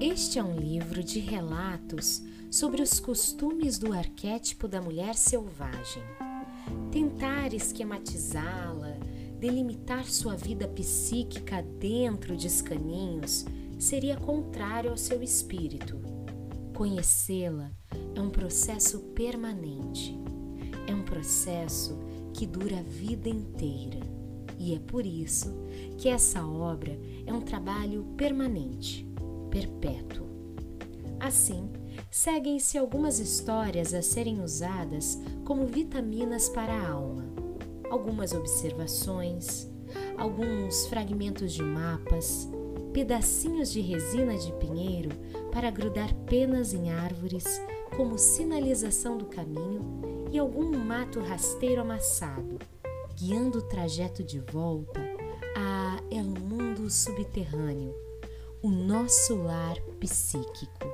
Este é um livro de relatos sobre os costumes do arquétipo da mulher selvagem. Tentar esquematizá-la, delimitar sua vida psíquica dentro de escaninhos seria contrário ao seu espírito. Conhecê-la é um processo permanente, é um processo que dura a vida inteira. E é por isso que essa obra é um trabalho permanente. Assim, seguem-se algumas histórias a serem usadas como vitaminas para a alma, algumas observações, alguns fragmentos de mapas, pedacinhos de resina de pinheiro para grudar penas em árvores como sinalização do caminho e algum mato rasteiro amassado, guiando o trajeto de volta a El Mundo Subterrâneo, o nosso lar psíquico.